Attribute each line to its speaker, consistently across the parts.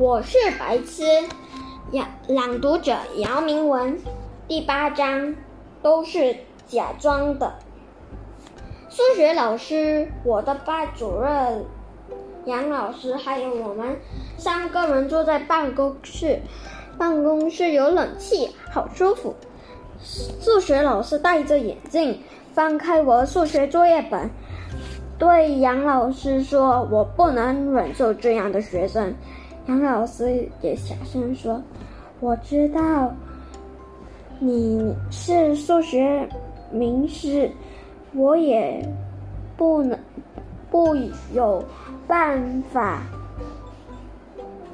Speaker 1: 我是白痴。朗朗读者姚明文，第八章都是假装的。数学老师，我的班主任杨老师，还有我们三个人坐在办公室。办公室有冷气，好舒服。数学老师戴着眼镜，翻开我数学作业本，对杨老师说：“我不能忍受这样的学生。”杨老师也小声说：“我知道你是数学名师，我也不能不有办法，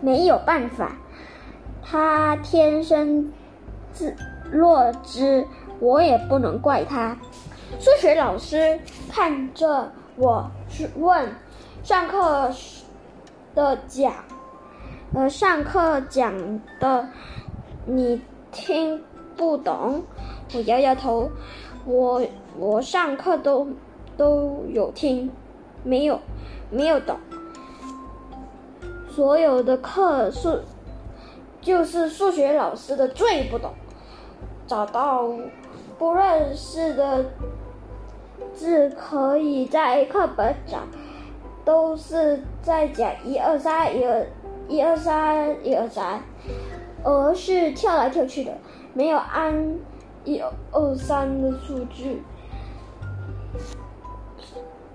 Speaker 1: 没有办法。他天生自弱智，我也不能怪他。”数学老师看着我问：“上课的讲？”呃，上课讲的你听不懂？我摇摇头，我我上课都都有听，没有没有懂。所有的课数就是数学老师的最不懂，找到不认识的字可以在课本找，都是在讲一二三一二。一二三，一二三，而是跳来跳去的，没有按一二三的数据。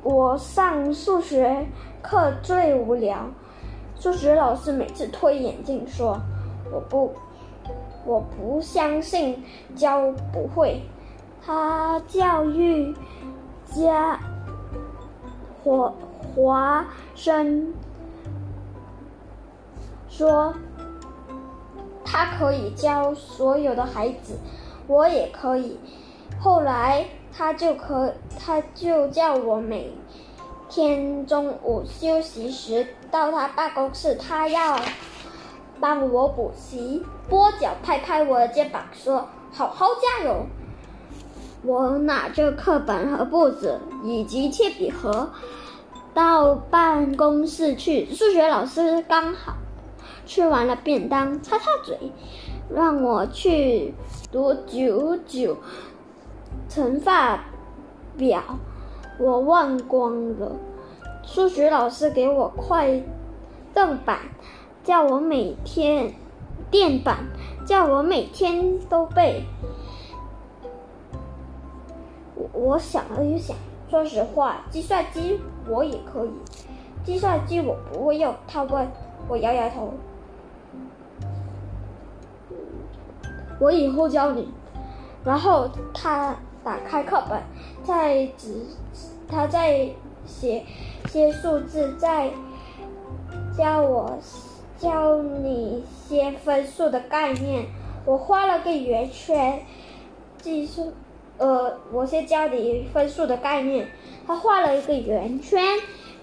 Speaker 1: 我上数学课最无聊，数学老师每次推眼镜说：“我不，我不相信教不会。”他教育家华华生。说，他可以教所有的孩子，我也可以。后来他就可，他就叫我每天中午休息时到他办公室，他要帮我补习。波脚拍拍我的肩膀说：“好好加油。”我拿着课本和簿子以及铅笔盒到办公室去，数学老师刚好。吃完了便当，擦擦嘴，让我去读九九乘法表。我忘光了。数学老师给我块正板，叫我每天垫板，叫我每天都背。我我想了又想，说实话，计算机我也可以。计算机我不会用，他问我摇摇头。我以后教你。然后他打开课本，在纸，他在写些数字，在教我教你些分数的概念。我画了个圆圈，计数，呃，我先教你分数的概念。他画了一个圆圈，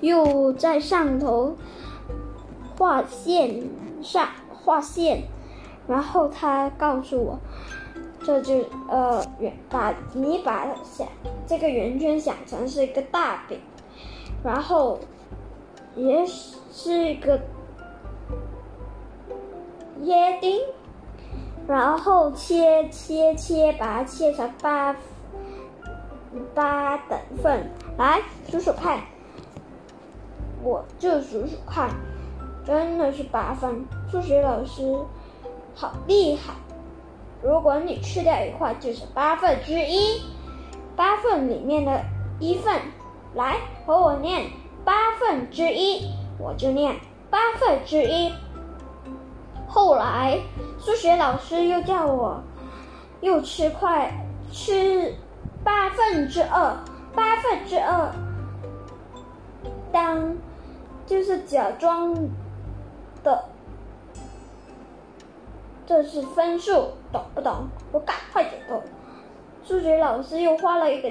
Speaker 1: 又在上头画线上画线。然后他告诉我，这就呃圆把你把想这个圆圈想成是一个大饼，然后也是一个约定，然后切切切把它切成八八等份，来数数看，我就数数看，真的是八分，数学老师。好厉害！如果你吃掉一块，就是八分之一。八份里面的一份，来和我念八分之一，我就念八分之一。后来数学老师又叫我又吃块，吃八分之二，八分之二，当就是假装这是分数，懂不懂？我赶快点头。数学老师又画了一个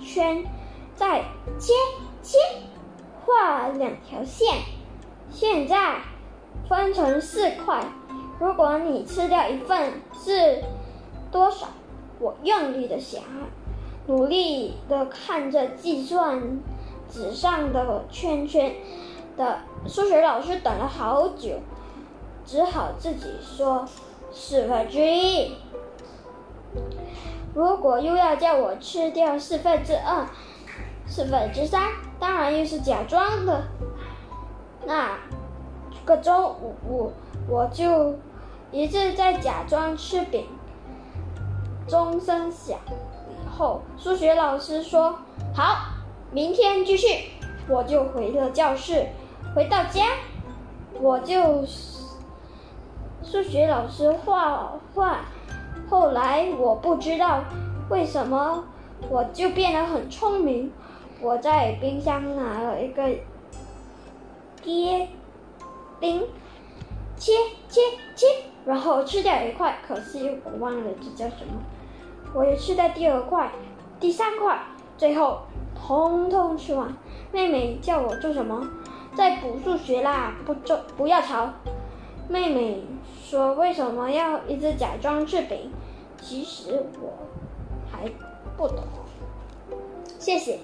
Speaker 1: 圈，再切切，画两条线。现在分成四块。如果你吃掉一份是多少？我用力的想，努力的看着计算纸上的圈圈的数学老师等了好久。只好自己说四分之一。如果又要叫我吃掉四分之二、四分之三，当然又是假装的。那个中午，我就一直在假装吃饼。钟声响以后，数学老师说：“好，明天继续。”我就回了教室。回到家，我就数学老师画画。后来我不知道为什么，我就变得很聪明。我在冰箱拿了一个椰冰，切切切，然后吃掉一块。可惜我忘了这叫什么。我也吃掉第二块、第三块，最后通通吃完。妹妹叫我做什么？在补数学啦！不做，不要吵。妹妹说：“为什么要一直假装吃饼？”其实我还不懂。谢谢。